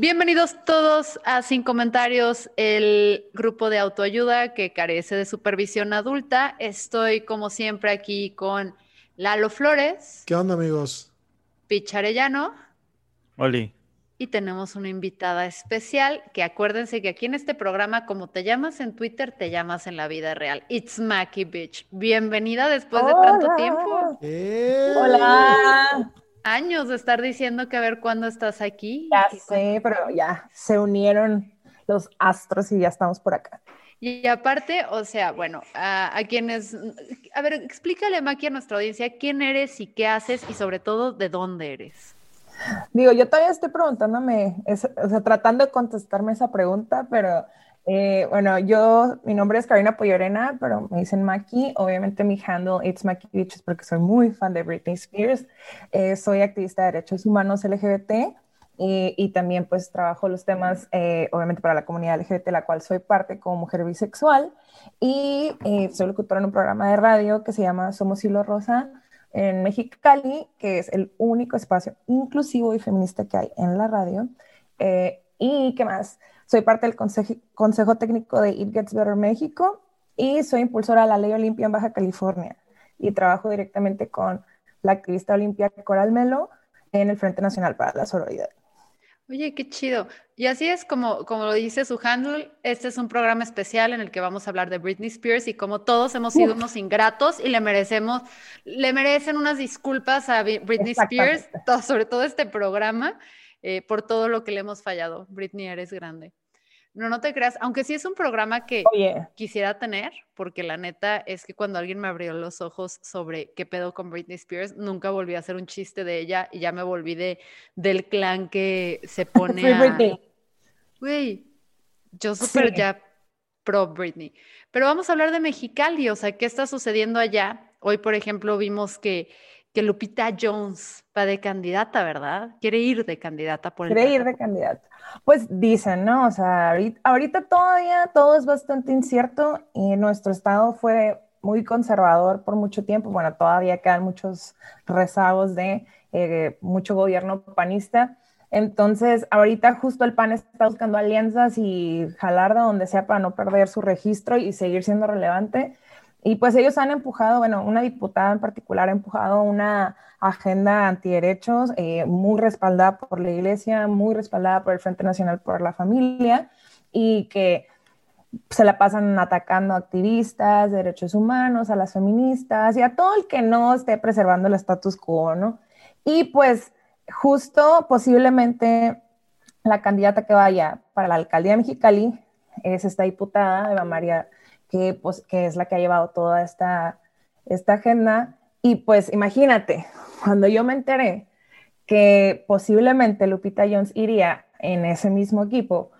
Bienvenidos todos a Sin Comentarios, el grupo de autoayuda que carece de supervisión adulta. Estoy como siempre aquí con Lalo Flores. ¿Qué onda amigos? Picharellano. Oli. Y tenemos una invitada especial que acuérdense que aquí en este programa, como te llamas en Twitter, te llamas en la vida real. It's Mackie Bitch. Bienvenida después de tanto tiempo. ¡Eh! Hola. Años de estar diciendo que a ver cuándo estás aquí. Ya sé, pero ya se unieron los astros y ya estamos por acá. Y aparte, o sea, bueno, a, a quienes, a ver, explícale, Maki, a nuestra audiencia quién eres y qué haces y sobre todo de dónde eres. Digo, yo todavía estoy preguntándome, es- o sea, tratando de contestarme esa pregunta, pero eh, bueno, yo, mi nombre es Karina Poyorena, pero me dicen Maki. Obviamente mi handle it's Maki Beaches porque soy muy fan de Britney Spears. Eh, soy activista de derechos humanos LGBT y, y también pues trabajo los temas, eh, obviamente para la comunidad LGBT, la cual soy parte como mujer bisexual. Y eh, soy locutora en un programa de radio que se llama Somos Hilo Rosa en Mexicali, que es el único espacio inclusivo y feminista que hay en la radio. Eh, y qué más, soy parte del consejo, consejo técnico de It Gets Better México y soy impulsora de la ley Olimpia en Baja California y trabajo directamente con la activista Olimpia Coral Melo en el Frente Nacional para la Sororidad. Oye, qué chido. Y así es como, como lo dice su handle, este es un programa especial en el que vamos a hablar de Britney Spears y como todos hemos sido Uf. unos ingratos y le merecemos, le merecen unas disculpas a Britney. Spears, sobre todo este programa, eh, por todo lo que le hemos fallado. Britney, eres grande. No, no te creas, aunque sí es un programa que quisiera tener, porque la neta es que cuando alguien me abrió los ojos sobre qué pedo con Britney Spears, nunca volví a hacer un chiste de ella y ya me volví de, del clan que se pone a... Britney. Güey, yo súper Sí. ya pro Britney. Pero vamos a hablar de Mexicali, o sea, ¿qué está sucediendo allá? Hoy, por ejemplo, vimos que, que Lupita Jones va de candidata, ¿verdad? Quiere ir de candidata por el Quiere ir de candidato. Pues dicen, ¿no? O sea, ahorita, ahorita todavía todo es bastante incierto y nuestro estado fue muy conservador por mucho tiempo. Bueno, todavía quedan muchos rezagos de eh, mucho gobierno panista. Entonces, ahorita justo el PAN está buscando alianzas y jalar de donde sea para no perder su registro y seguir siendo relevante. Y pues ellos han empujado, bueno, una diputada en particular ha empujado una agenda antiderechos eh, muy respaldada por la iglesia, muy respaldada por el Frente Nacional por la Familia y que se la pasan atacando a activistas, de derechos humanos, a las feministas y a todo el que no esté preservando el status quo, ¿no? Y pues justo posiblemente la candidata que vaya para la alcaldía de Mexicali es esta diputada, Eva María, que, pues, que es la que ha llevado toda esta, esta agenda. Y pues imagínate, cuando yo me enteré que posiblemente Lupita Jones iría en ese mismo equipo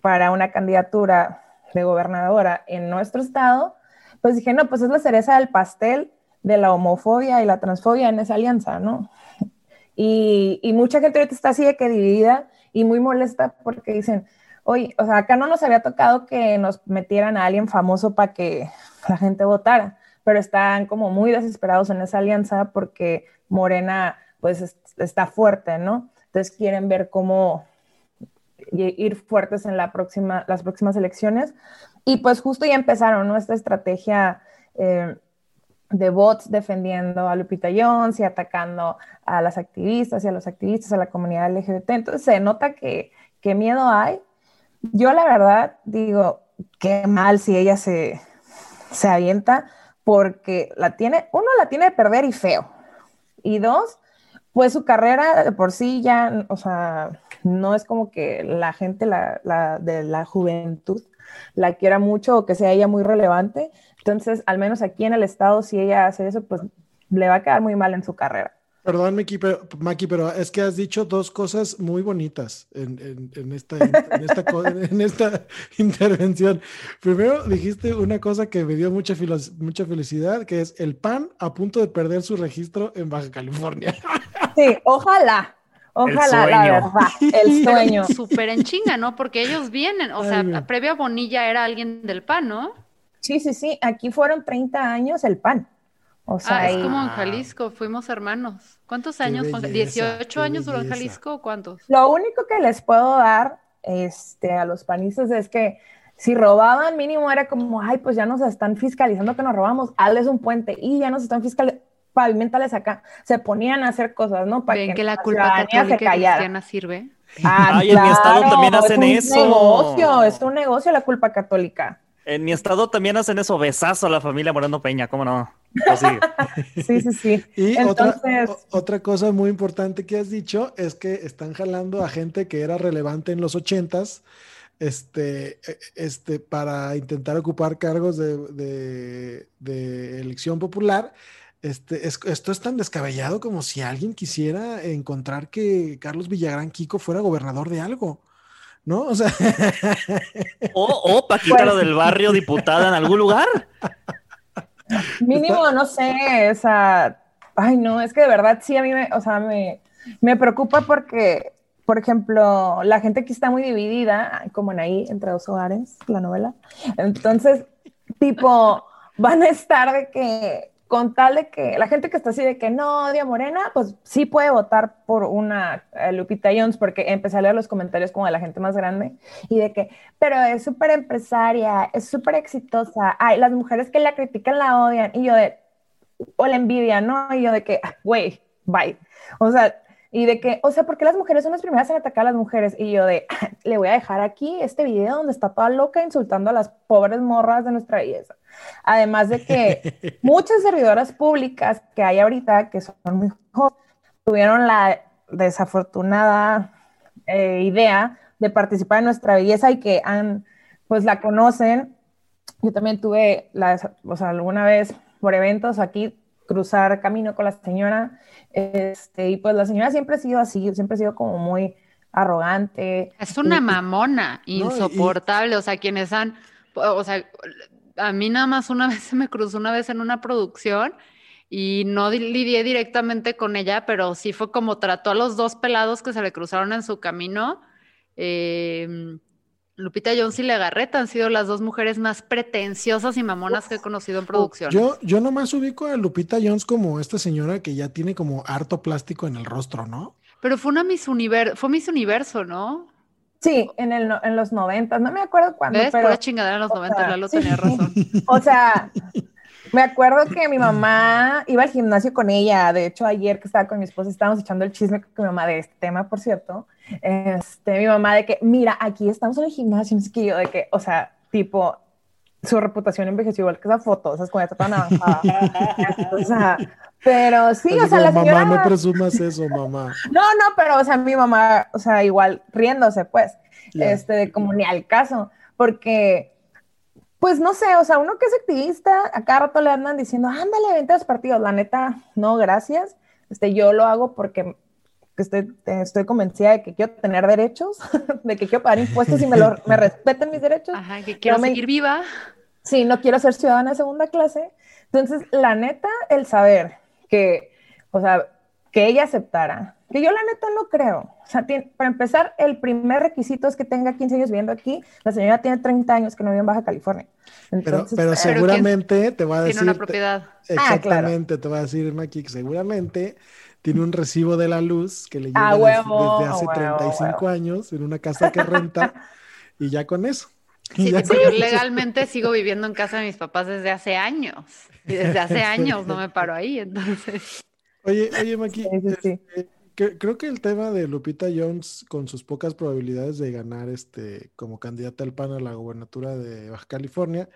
para una candidatura de gobernadora en nuestro estado, pues dije, no, pues es la cereza del pastel de la homofobia y la transfobia en esa alianza, ¿no? Y, y mucha gente ahorita está así de que dividida y muy molesta porque dicen, oye, o sea, acá no nos había tocado que nos metieran a alguien famoso para que la gente votara, pero están como muy desesperados en esa alianza porque Morena pues es- está fuerte, ¿no? Entonces quieren ver cómo ir fuertes en la próxima, las próximas elecciones. Y pues justo ya empezaron, ¿no? Esta estrategia eh, de bots defendiendo a Lupita Jones y atacando a las activistas y a los activistas, a la comunidad LGBT. Entonces se nota que, que miedo hay, yo la verdad digo, qué mal si ella se, se avienta, porque la tiene, uno la tiene de perder y feo. Y dos, pues su carrera de por sí ya, o sea, no es como que la gente la, de la juventud la quiera mucho o que sea ella muy relevante. Entonces, al menos aquí en el estado, si ella hace eso, pues le va a quedar muy mal en su carrera. Perdón, Maki pero, es que has dicho dos cosas muy bonitas en, esta, en, esta, intervención. Primero, dijiste una cosa que me dio mucha, mucha felicidad, que es el PAN a punto de perder su registro en Baja California. Sí, ojalá. Ojalá, la verdad, el sueño. Súper en chinga, ¿no? Porque ellos vienen, o sea, previo a Bonilla era alguien del PAN, ¿no? Sí, sí, sí, aquí fueron 30 años el PAN. O sea, ah, es como en Jalisco, fuimos hermanos. ¿Cuántos años? ¿18 años duró en Jalisco o cuántos? Lo único que les puedo dar este, a los panistas es que si robaban mínimo era como, ay, pues ya nos están fiscalizando que nos robamos, hazles un puente y ya nos están fiscalizando, pavimentales acá. Se ponían a hacer cosas, ¿no? Para que, la culpa católica cristiana sirve. Ah, Ay, en mi estado también hacen eso. Es un negocio, es un negocio la culpa católica. En mi estado también hacen eso, besazo a la familia Moreno Peña, ¿cómo no? sí, sí, sí. Y Entonces... otra, cosa muy importante que has dicho es que están jalando a gente que era relevante en los ochentas este, e, este, para intentar ocupar cargos de, de, elección popular. Este, esto es tan descabellado como si alguien quisiera encontrar que Carlos Villagrán Kiko fuera gobernador de algo. ¿No? O sea. O, o Paquita lo del barrio diputada en algún lugar. Mínimo, no sé, esa. Ay, no, es que de verdad sí a mí me, o sea, me, me preocupa porque, por ejemplo, la gente aquí está muy dividida, como en ahí, entre dos hogares, la novela. Entonces, tipo, van a estar de que con tal de que la gente que está así de que no odia Morena, pues sí puede votar por una eh, Lupita Jones, porque empecé a leer los comentarios como de la gente más grande y de que, pero es súper empresaria, es súper exitosa, ay, las mujeres que la critican la odian, y yo de, o la envidia, ¿no? Y yo de que, güey, bye. O sea, y de que, o sea, ¿por qué las mujeres son las primeras en atacar a las mujeres? Y yo de, le voy a dejar aquí este video donde está toda loca insultando a las pobres morras de nuestra belleza. Además de que muchas servidoras públicas que hay ahorita, que son muy jóvenes, tuvieron la desafortunada eh, idea de participar en nuestra belleza y que han, pues la conocen. Yo también tuve, la, o sea, alguna vez por eventos aquí, cruzar camino con la señora, este, y pues la señora siempre ha sido así, siempre ha sido como muy arrogante. Es una mamona, insoportable, o sea, quienes han, o sea, a mí nada más una vez se me cruzó una vez en una producción y no lidié directamente con ella, pero sí fue como trató a los dos pelados que se le cruzaron en su camino. Em, Lupita Jones y Legarreta han sido las dos mujeres más pretenciosas y mamonas que he conocido en producción. Yo, yo nomás ubico a Lupita Jones como esta señora que ya tiene como harto plástico en el rostro, ¿no? Pero fue una Miss Universo, fue Miss Universo, ¿no? Sí, en, el, en los 90, no me acuerdo cuándo. ¿Ves? Pero, chingadera en los 90, Lalo tenía razón. O sea, me acuerdo que mi mamá iba al gimnasio con ella. De hecho, ayer que estaba con mi esposa, estábamos echando el chisme con mi mamá de este tema, por cierto. Este, mi mamá de que, mira, aquí estamos en el gimnasio, no sé qué, yo de que, o sea, tipo, su reputación envejeció igual que esa foto, o sea, es como ya está tan avanzada. o sea, pero sí, o sea, la señora... Mamá, no presumas eso, mamá. No, no, pero, o sea, mi mamá, o sea, igual riéndose, pues, este, como ni al caso, porque, pues, no sé, o sea, uno que es activista, a cada rato le andan diciendo, ándale, vente a los partidos, la neta, no, gracias, este, yo lo hago porque estoy, estoy convencida de que quiero tener derechos, de que quiero pagar impuestos y me, lo, me respeten mis derechos. Ajá, que quiero seguir viva. Sí, no quiero ser ciudadana de segunda clase. Entonces, la neta, el saber que, o sea, que ella aceptara, que yo la neta no creo. O sea, para empezar, el primer requisito es que tenga 15 años viviendo aquí. La señora tiene 30 años que no vive en Baja California. Entonces, pero, seguramente te va a decir... Tiene una propiedad. Ah, exactamente, te va a decir, Maki, que seguramente tiene un recibo de la luz que le llega desde, hace 35 años en una casa que renta y ya con eso. Sí, yo legalmente sigo viviendo en casa de mis papás desde hace años. Y desde hace años no me paro ahí, entonces. Oye, oye, Maki, creo que el tema de Lupita Jones, con sus pocas probabilidades de ganar este, como candidata al PAN a la gubernatura de Baja California,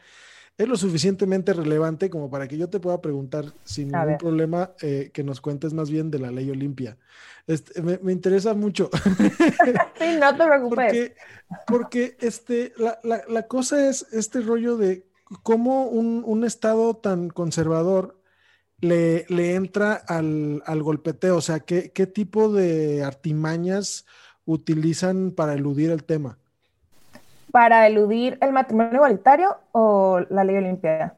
es lo suficientemente relevante como para que yo te pueda preguntar sin ningún problema eh, que nos cuentes más bien de la ley Olimpia. Este, me, interesa mucho. sí, no te preocupes. Porque, este, la, cosa es este rollo de cómo un, estado tan conservador le, le entra al, golpeteo, o sea, ¿qué, qué tipo de artimañas utilizan para eludir el tema para eludir el matrimonio igualitario o la ley Olimpia?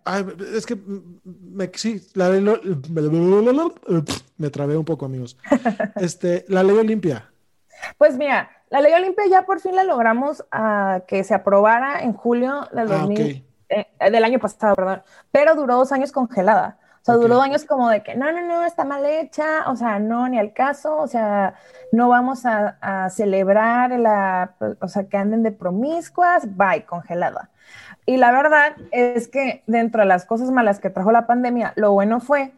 es que me, sí, la ley me trabé un poco, amigos. Este, la ley Olimpia. Pues mira, la ley Olimpia ya por fin la logramos a que se aprobara en julio del, ah, eh, del año pasado, perdón, pero duró dos años congelada. O sea, duró años como de que no, no, no, está mal hecha, o sea, no, ni al caso, o sea, no vamos a, celebrar la, o sea, que anden de promiscuas, bye, congelada. Y la verdad es que dentro de las cosas malas que trajo la pandemia, lo bueno fue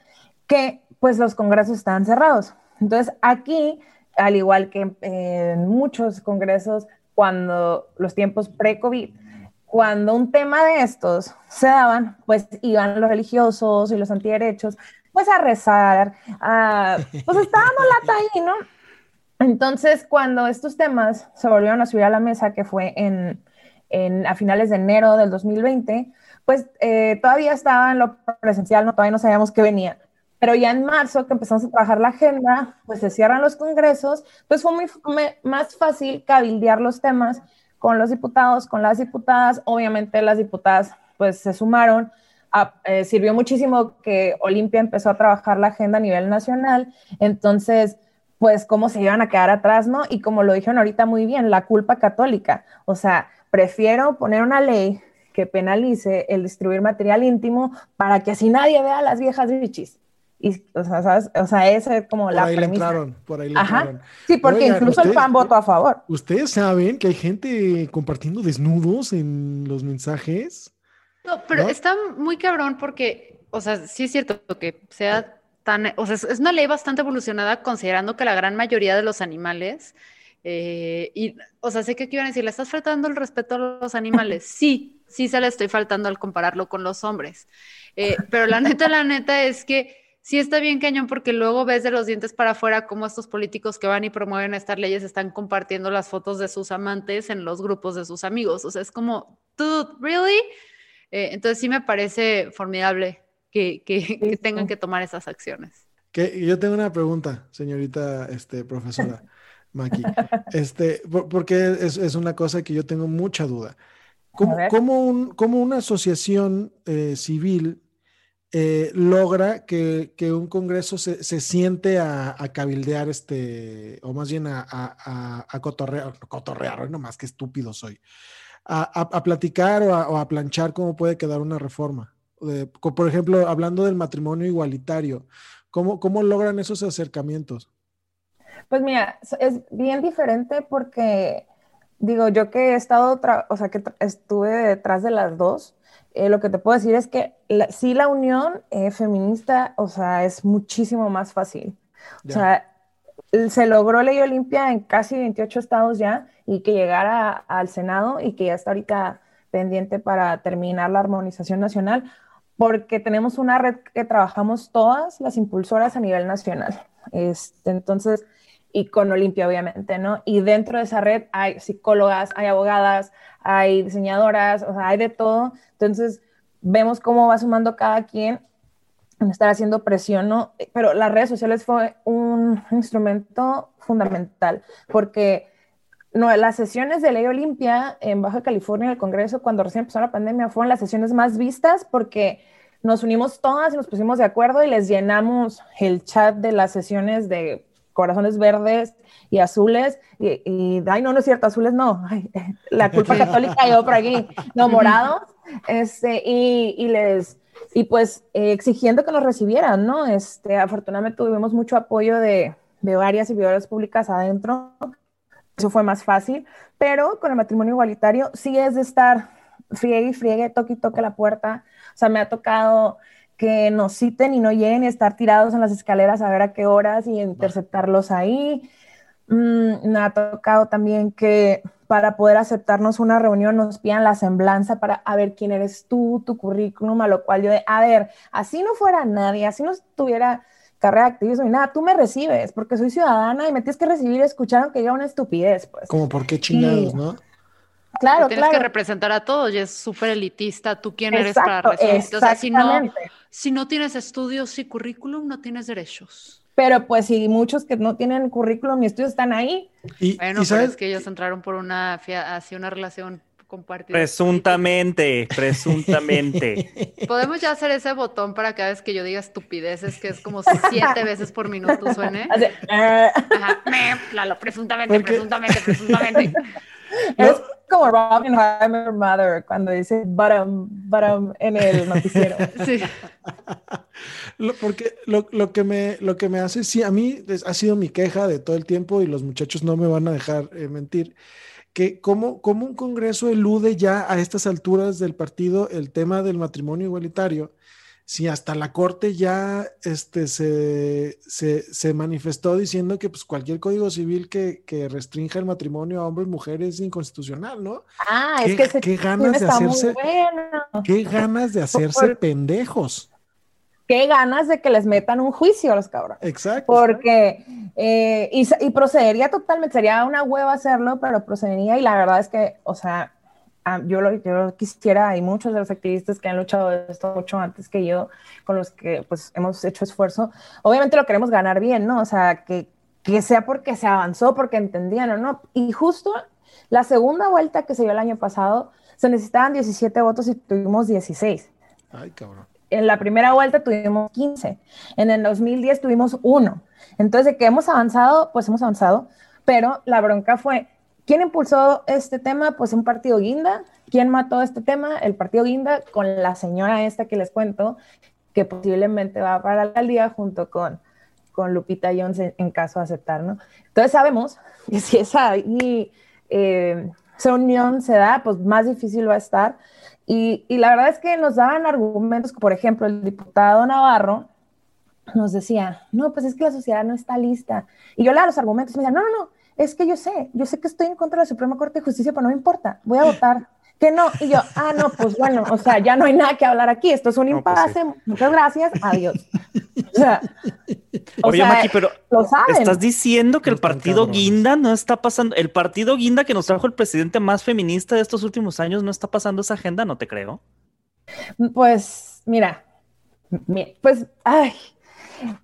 que pues los congresos estaban cerrados. Entonces aquí, al igual que en muchos congresos, cuando los tiempos pre-COVID, cuando un tema de estos se daban, pues iban los religiosos y los antiderechos, pues a rezar, a, pues estábamos lata ahí, ¿no? Entonces, cuando estos temas se volvieron a subir a la mesa, que fue en, en a finales de enero del 2020, pues eh, todavía estaba en lo presencial, ¿no? todavía no sabíamos qué venía. Pero ya en marzo, que empezamos a trabajar la agenda, pues se cierran los congresos, pues fue muy más fácil cabildear los temas con los diputados, con las diputadas. Obviamente las diputadas pues se sumaron. Eh, sirvió muchísimo que Olimpia empezó a trabajar la agenda a nivel nacional. Entonces, pues cómo se iban a quedar atrás, ¿no? Y como lo dijeron ahorita muy bien, la culpa católica. O sea, prefiero poner una ley que penalice el distribuir material íntimo para que así nadie vea a las viejas bichis. Y, o sea, ¿sabes? O sea, esa es como por la ahí Le entraron, por ahí le entraron. Sí, porque incluso el PAN votó a favor. ¿Ustedes saben que hay gente compartiendo desnudos en los mensajes? No, pero está muy cabrón porque, o sea, sí es cierto que sea tan, o sea, es una ley bastante evolucionada considerando que la gran mayoría de los animales, eh, y, o sea, sé que aquí iban a decir, ¿le estás faltando el respeto a los animales? Sí, sí se le estoy faltando al compararlo con los hombres. Eh, pero la neta, la neta es que sí está bien cañón porque luego ves de los dientes para afuera cómo estos políticos que van y promueven estas leyes están compartiendo las fotos de sus amantes en los grupos de sus amigos. O sea, es como, dude, ¿really? Eh, entonces sí me parece formidable que, que, tengan que tomar esas acciones. Que, yo tengo una pregunta, señorita este, profesora Maki, este, porque es, es, una cosa que yo tengo mucha duda. ¿Cómo, cómo, un, cómo una asociación eh, civil eh, logra que, un Congreso se, siente a, cabildear, este, o más bien a, cotorrear, cotorrear, no más que estúpido soy, a, platicar o, a, planchar cómo puede quedar una reforma. por ejemplo, hablando del matrimonio igualitario, ¿cómo, ¿cómo logran esos acercamientos? Pues mira, es bien diferente porque, digo, yo que he estado, o sea, que estuve detrás de las dos, eh, lo que te puedo decir es que sí la unión eh, feminista, o sea, es muchísimo más fácil. O sea, se logró ley Olimpia en casi 28 estados ya y que llegara al Senado y que ya está ahorita pendiente para terminar la armonización nacional, porque tenemos una red que trabajamos todas las impulsoras a nivel nacional. Este, entonces, y con Olimpia, obviamente, ¿no? Y dentro de esa red hay psicólogas, hay abogadas, hay diseñadoras, o sea, hay de todo. Entonces, vemos cómo va sumando cada quien en estar haciendo presión, ¿no? Pero las redes sociales fue un instrumento fundamental, porque las sesiones de Ley Olimpia en Baja California, el Congreso, cuando recién empezó la pandemia, fueron las sesiones más vistas porque nos unimos todas y nos pusimos de acuerdo y les llenamos el chat de las sesiones de corazones verdes y azules, y, ay, no, no es cierto, azules no, la culpa católica yo por aquí, no, morados, este, y, les, y pues eh, exigiendo que nos recibieran, ¿no? Este, afortunadamente tuvimos mucho apoyo de, de varias servidores públicas adentro, eso fue más fácil, pero con el matrimonio igualitario sí es de estar friegue y friegue, toque y toque la puerta, o sea, me ha tocado que nos citen y no lleguen y estar tirados en las escaleras a ver a qué horas y interceptarlos ahí. Mm, me ha tocado también que para poder aceptarnos una reunión nos pidan la semblanza para a ver quién eres tú, tu currículum, a lo cual yo de, a ver, así no fuera nadie, así no tuviera carrera de activismo y nada, tú me recibes porque soy ciudadana y me tienes que recibir escuchar aunque yo una estupidez, pues. Como por qué chingados, ¿no? Claro, tienes que representar a todos y es súper elitista. ¿Tú quién eres para recibir? O sea, si no, si no tienes estudios y currículum, no tienes derechos. Pero pues si muchos que no tienen currículum ni estudios están ahí. Y, bueno, sabes? es que ellos entraron por una, hacia una relación compartida. Presuntamente, presuntamente. Podemos ya hacer ese botón para cada vez que yo diga estupideces, que es como siete veces por minuto suene. Eh. Ajá, claro, presuntamente, presuntamente, presuntamente. Es como Robin Heimer Mother cuando dice bottom, bottom en el noticiero. Sí. porque lo, lo, que me, lo que me hace, sí, a mí ha sido mi queja de todo el tiempo y los muchachos no me van a dejar eh, mentir, que como, como un Congreso elude ya a estas alturas del partido el tema del matrimonio igualitario si hasta la corte ya este, se, se, manifestó diciendo que pues, cualquier código civil que, que, restrinja el matrimonio a hombres y mujeres es inconstitucional, ¿no? Ah, es que qué ganas de hacerse, qué ganas de hacerse pendejos. Qué ganas de que les metan un juicio a los cabrones. Exacto. Porque, eh, y, y procedería totalmente, sería una hueva hacerlo, pero procedería y la verdad es que, o sea, yo, lo, yo quisiera, hay muchos de los activistas que han luchado esto mucho antes que yo, con los que pues hemos hecho esfuerzo, obviamente lo queremos ganar bien, ¿no? O sea, que, que sea porque se avanzó, porque entendían o no. Y justo la segunda vuelta que se dio el año pasado, se necesitaban 17 votos y tuvimos 16. Ay, cabrón. En la primera vuelta tuvimos 15. En el 2010 tuvimos uno. Entonces, de que hemos avanzado, pues hemos avanzado, pero la bronca fue ¿Quién impulsó este tema? Pues un partido guinda. ¿Quién mató este tema? El partido guinda con la señora esta que les cuento, que posiblemente va para la alcaldía junto con, con Lupita Jones en, caso de aceptar, ¿no? Entonces sabemos que si eh, esa unión se da, pues más difícil va a estar. Y, la verdad es que nos daban argumentos, por ejemplo, el diputado Navarro nos decía, no, pues es que la sociedad no está lista. Y yo le daba los argumentos me decía, no, no, no, es que yo sé, yo sé que estoy en contra de la Suprema Corte de Justicia, pero no me importa, voy a votar. Que no, y yo, ah, no, pues bueno, o sea, ya no hay nada que hablar aquí, esto es un pues impasse, muchas gracias, adiós. O sea, Oye, Maki, pero estás diciendo que el partido Guinda no está pasando, el partido Guinda que nos trajo el presidente más feminista de estos últimos años no está pasando esa agenda, no te creo. Pues, mira, pues, ay,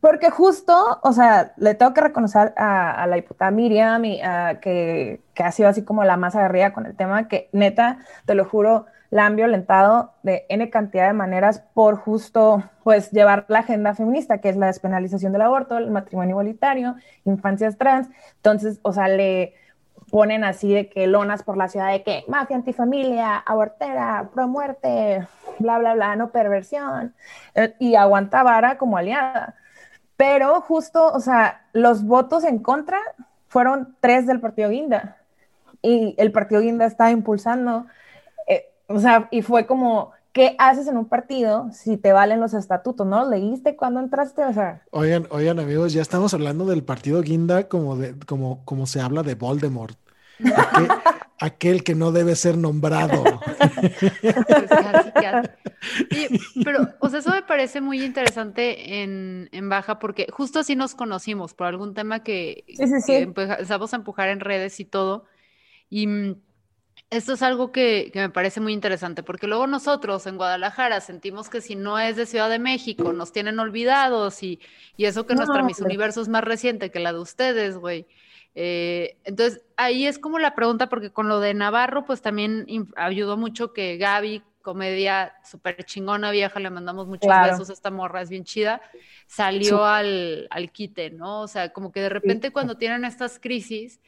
porque justo, o sea, le tengo que reconocer a, la diputada Miriam, y, que, que, ha sido así como la más agarrida con el tema, que neta, te lo juro, la han violentado de N cantidad de maneras por justo, pues, llevar la agenda feminista, que es la despenalización del aborto, el matrimonio igualitario, infancias trans. Entonces, o sea, le ponen así de que lonas por la ciudad de que mafia antifamilia, abortera, pro muerte, bla, bla, bla, no perversión, eh, y aguanta vara como aliada. Pero justo, o sea, los votos en contra fueron tres del partido Guinda. Y el partido Guinda está impulsando, eh, o sea, y fue como, ¿qué haces en un partido si te valen los estatutos? ¿No leíste cuando entraste? O sea, oigan, oigan, amigos, ya estamos hablando del partido Guinda como, de, como, como se habla de Voldemort. aquel que no debe ser nombrado. pero, o sea, eso me parece muy interesante en, Baja porque justo así nos conocimos por algún tema que, empezamos a empujar en redes y todo. Y mm, esto es algo que, me parece muy interesante porque luego nosotros en Guadalajara sentimos que si no es de Ciudad de México nos tienen olvidados y, eso que nuestra Miss Universo es más reciente que la de ustedes, güey. Eh, entonces, ahí es como la pregunta, porque con lo de Navarro, pues también ayudó mucho que Gaby, comedia súper chingona vieja, le mandamos muchos besos esta morra, es bien chida, salió al, al, quite, ¿no? O sea, como que de repente cuando tienen estas crisis,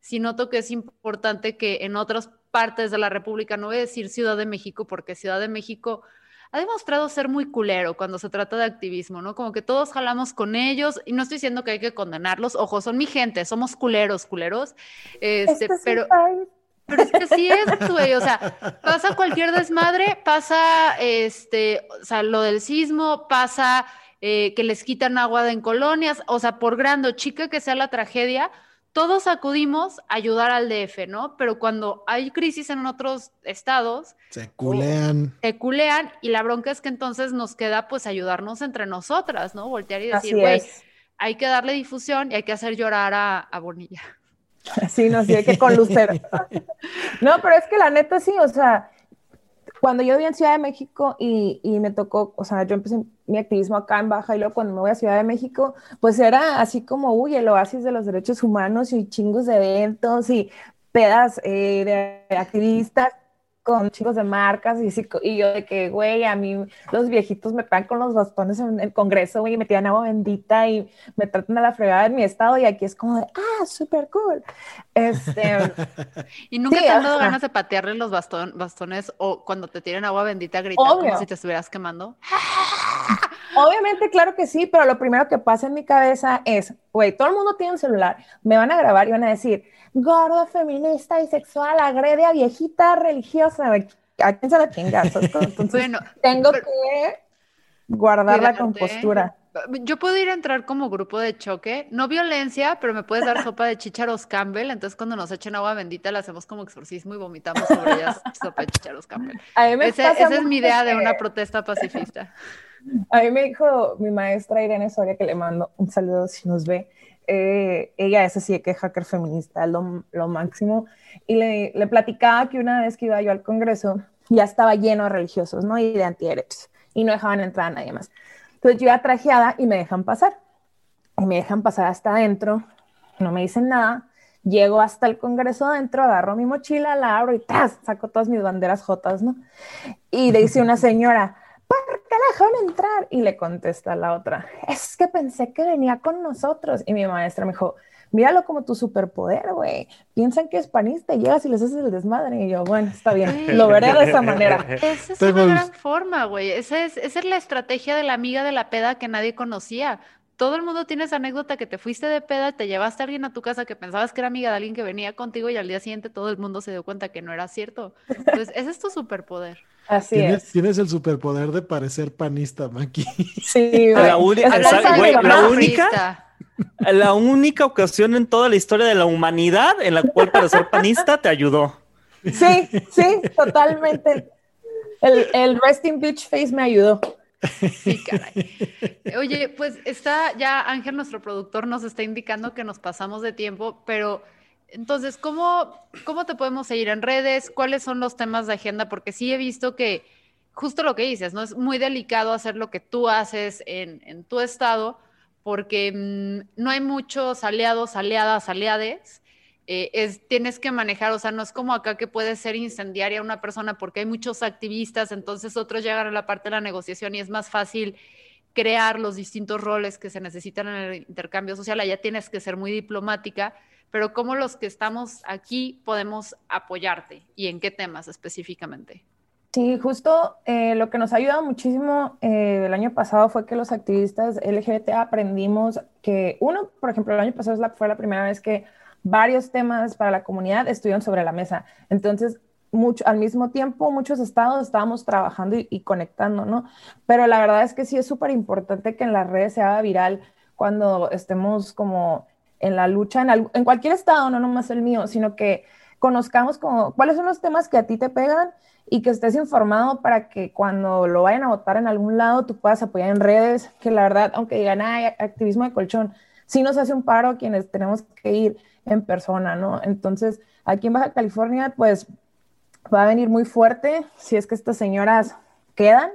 sí noto que es importante que en otras partes de la República, no voy a decir Ciudad de México, porque Ciudad de México ha demostrado ser muy culero cuando se trata de activismo, ¿no? Como que todos jalamos con ellos y no estoy diciendo que hay que condenarlos, ojo, son mi gente, somos culeros, culeros, este, pero... Pero es que sí es, güey, o sea, pasa cualquier desmadre, pasa, este, o sea, lo del sismo, pasa eh, que les quitan agua en colonias, o sea, por grande o chica que sea la tragedia, todos acudimos a ayudar al DF, ¿no? Pero cuando hay crisis en otros estados, se culean. Se culean y la bronca es que entonces nos queda pues ayudarnos entre nosotras, ¿no? Voltear y decir, güey, hay que darle difusión y hay que hacer llorar a, a Bonilla. Sí, no, sí, hay que con Lucero. no, pero es que la neta sí, o sea, cuando yo vivía en Ciudad de México y, y, me tocó, o sea, yo empecé mi activismo acá en Baja y luego cuando me voy a Ciudad de México, pues era así como, uy, el oasis de los derechos humanos y chingos de eventos y pedas eh, de activistas con chicos de marcas y, y yo de que, güey, a mí los viejitos me pegan con los bastones en el Congreso, güey, y me tiran agua bendita y me tratan a la fregada en mi estado y aquí es como de, ah, súper cool. Este, ¿Y nunca te han dado ganas de patearle los bastones o cuando te tiran agua bendita gritar como si te estuvieras quemando? Obviamente, claro que sí, pero lo primero que pasa en mi cabeza es, güey, todo el mundo tiene un celular, me van a grabar y van a decir, gorda, feminista y sexual, agrede a viejita religiosa. ¿A quién se la chinga? Entonces, bueno, tengo que guardar la compostura. Yo puedo ir a entrar como grupo de choque, no violencia, pero me puedes dar sopa de chícharos Campbell. Entonces, cuando nos echen agua bendita, la hacemos como exorcismo y vomitamos sobre ellas sopa de chícharos Campbell. esa es mi idea de una protesta pacifista. A mí me dijo mi maestra Irene Soria, que le mando un saludo si nos ve, eh, ella es así que hacker feminista, lo, lo máximo, y le, le, platicaba que una vez que iba yo al Congreso, ya estaba lleno de religiosos, ¿no? Y de antiderechos, y no dejaban entrar a nadie más. Entonces yo iba trajeada y me dejan pasar, y me dejan pasar hasta adentro, no me dicen nada, llego hasta el Congreso adentro, agarro mi mochila, la abro y ¡tas! saco todas mis banderas jotas, ¿no? Y le dice una señora, ¿por qué la dejaron entrar? Y le contesta la otra, es que pensé que venía con nosotros. Y mi maestra me dijo, míralo como tu superpoder, güey. Piensan que es panista y llegas y les haces el desmadre. Y yo, bueno, está bien, lo veré de esa manera. Esa es una gran forma, güey. Esa es, esa es la estrategia de la amiga de la peda que nadie conocía. Todo el mundo tiene esa anécdota que te fuiste de peda, te llevaste a alguien a tu casa que pensabas que era amiga de alguien que venía contigo y al día siguiente todo el mundo se dio cuenta que no era cierto. Entonces, ese es tu superpoder. Así ¿Tienes, es. Tienes el superpoder de parecer panista, Maki. Sí, la, la, única. La única ocasión en toda la historia de la humanidad en la cual para ser panista te ayudó. Sí, sí, totalmente. El, el resting beach face me ayudó. Sí, caray. Oye, pues está ya Ángel, nuestro productor, nos está indicando que nos pasamos de tiempo, pero entonces, ¿cómo, ¿cómo te podemos seguir en redes? ¿Cuáles son los temas de agenda? Porque sí he visto que justo lo que dices, ¿no? Es muy delicado hacer lo que tú haces en, en tu estado porque mm, no hay muchos aliados, aliadas, aliades. Eh, es, tienes que manejar, o sea, no es como acá que puede ser incendiaria una persona porque hay muchos activistas, entonces otros llegan a la parte de la negociación y es más fácil crear los distintos roles que se necesitan en el intercambio social. Allá tienes que ser muy diplomática pero cómo los que estamos aquí podemos apoyarte y en qué temas específicamente. Sí, justo eh, lo que nos ha ayudado muchísimo eh, el año pasado fue que los activistas LGBT aprendimos que, uno, por ejemplo, el año pasado fue la primera vez que varios temas para la comunidad estuvieron sobre la mesa. Entonces, mucho, al mismo tiempo, muchos estados estábamos trabajando y, conectando, ¿no? Pero la verdad es que sí es súper importante que en las redes se haga viral cuando estemos como en la lucha, en, cualquier estado, no nomás el mío, sino que conozcamos como, cuáles son los temas que a ti te pegan y que estés informado para que cuando lo vayan a votar en algún lado tú puedas apoyar en redes, que la verdad, aunque digan, ay, activismo de colchón, sí nos hace un paro a quienes tenemos que ir en persona, ¿no? Entonces, aquí en Baja California, pues va a venir muy fuerte si es que estas señoras quedan.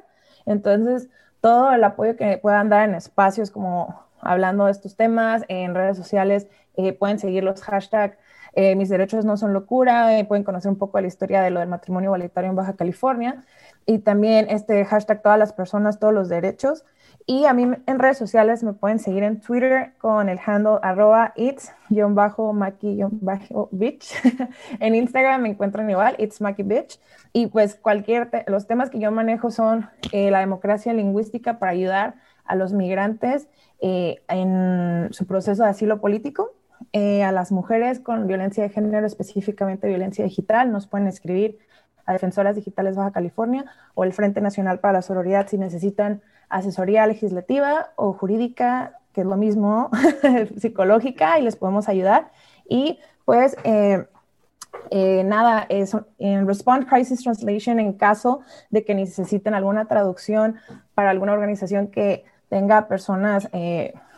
Entonces, todo el apoyo que puedan dar en espacios como hablando de estos temas en redes sociales. Eh, pueden seguir los hashtags eh, Mis derechos no son locura, eh, pueden conocer un poco la historia de lo del matrimonio igualitario en Baja California y también este hashtag Todas las personas, todos los derechos. Y a mí en redes sociales me pueden seguir en Twitter con el handle arroba it's-maki-bitch. en Instagram me encuentran igual, it's Maki Bitch. Y pues cualquier, los temas que yo manejo son la democracia lingüística para ayudar a los migrantes eh, en su proceso de asilo político eh, a las mujeres con violencia de género, específicamente violencia digital, nos pueden escribir a Defensoras Digitales Baja California o el Frente Nacional para la Sororidad si necesitan asesoría legislativa o jurídica, que es lo mismo, psicológica, y les podemos ayudar. Y pues eh, eh, nada, es en Respond Crisis Translation en caso de que necesiten alguna traducción para alguna organización que tenga personas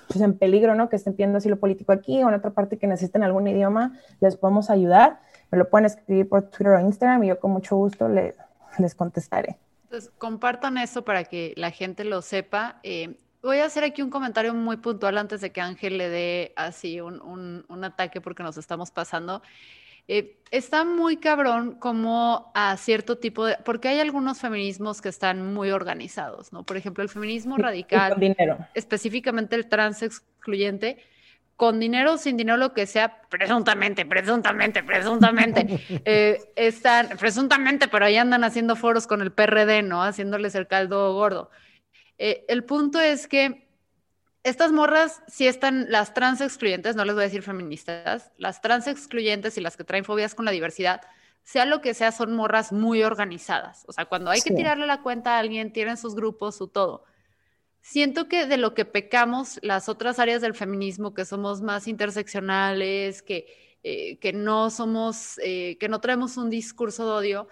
pues en peligro, ¿no? Que estén pidiendo asilo político aquí o en otra parte que necesiten algún idioma, les podemos ayudar. Me lo pueden escribir por Twitter o Instagram y yo con mucho gusto les, les contestaré. Entonces, compartan eso para que la gente lo sepa. Eh, voy a hacer aquí un comentario muy puntual antes de que Ángel le dé así un, un ataque porque nos estamos pasando. Eh, está muy cabrón como a cierto tipo de, porque hay algunos feminismos que están muy organizados, ¿no? Por ejemplo, el feminismo radical, específicamente el trans excluyente, con dinero o sin dinero, lo que sea, presuntamente, presuntamente, presuntamente, eh, están, presuntamente, pero ahí andan haciendo foros con el PRD, ¿no? Haciéndoles el caldo gordo. Eh, el punto es que estas morras sí están, las trans excluyentes, no les voy a decir feministas, las trans excluyentes y las que traen fobias con la diversidad, sea lo que sea, son morras muy organizadas. O sea, cuando hay que tirarle la cuenta a alguien, tienen sus grupos, su todo. Siento que de lo que pecamos las otras áreas del feminismo, que somos más interseccionales, que, eh, que no somos, eh, que no traemos un discurso de odio,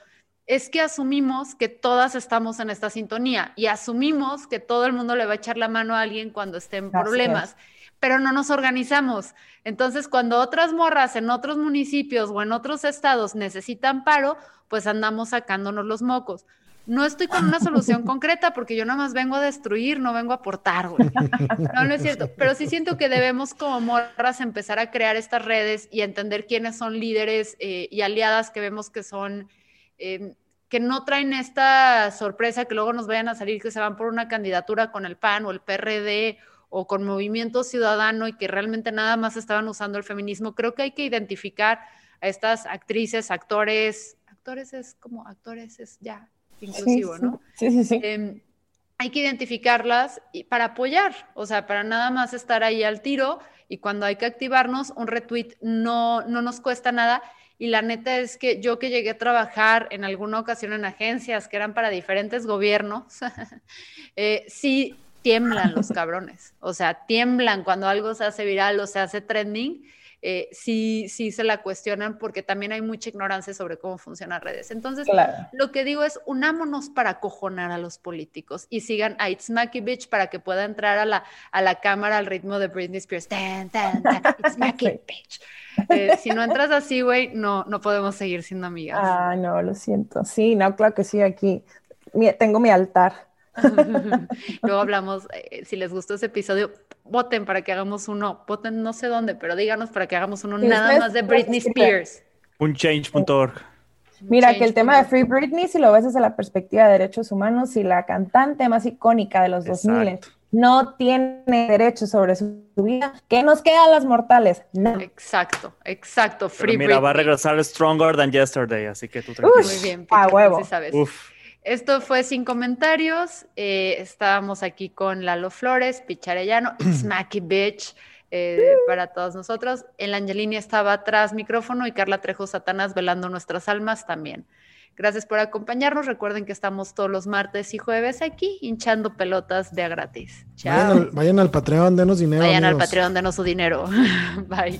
es que asumimos que todas estamos en esta sintonía y asumimos que todo el mundo le va a echar la mano a alguien cuando esté en problemas, pero no nos organizamos. Entonces, cuando otras morras en otros municipios o en otros estados necesitan paro, pues andamos sacándonos los mocos. No estoy con una solución concreta porque yo nada más vengo a destruir, no vengo a aportar, güey. No, no es cierto. Pero sí siento que debemos como morras empezar a crear estas redes y entender quiénes son líderes eh, y aliadas que vemos que son Em, que no traen esta sorpresa que luego nos vayan a salir que se van por una candidatura con el PAN o el PRD o con Movimiento Ciudadano y que realmente nada más estaban usando el feminismo. Creo que hay que identificar a estas actrices, actores, actores es como actores es ya inclusivo, ¿no? Sí, sí, sí. Em, hay que identificarlas y para apoyar, o sea, para nada más estar ahí al tiro y cuando hay que activarnos, un retweet no, no nos cuesta nada y la neta es que yo que llegué a trabajar en alguna ocasión en agencias que eran para diferentes gobiernos, eh, sí tiemblan los cabrones. O sea, tiemblan cuando algo se hace viral o se hace trending. Eh, sí, sí se la cuestionan porque también hay mucha ignorancia sobre cómo funcionan redes. Entonces, lo que digo es, unámonos para cojonar a los políticos y sigan a It's Mackie Bitch para que pueda entrar a la, a la cámara al ritmo de Britney Spears. It's Mackie Bitch. Eh, si no entras así, güey, no, no podemos seguir siendo amigas. Ah, no, lo siento. Sí, no, claro que sí, aquí tengo mi altar. Luego hablamos, eh, si les gustó ese episodio, voten para que hagamos uno, voten no sé dónde, pero díganos para que hagamos uno nada más de Britney Spears. Un change.org. Mira, que el tema de Free Britney, si lo ves desde la perspectiva de derechos humanos, si la cantante más icónica de los 2000 no tiene derecho sobre su, vida, ¿qué nos queda a las mortales? No. Exacto, exacto. Free mira, va a regresar Stronger Than Yesterday, así que tú tranquilo. Muy bien, a huevo. sabes. Esto fue sin comentarios. Eh, estábamos aquí con Lalo Flores, Picharellano, Smacky Bitch. Eh, para todos nosotros. El Angelini estaba atrás micrófono y Carla Trejo Satanás velando nuestras almas también. Gracias por acompañarnos. Recuerden que estamos todos los martes y jueves aquí hinchando pelotas de a gratis. Chao. Vayan al, Patreon, denos dinero. Vayan al Patreon, denos su dinero. Bye.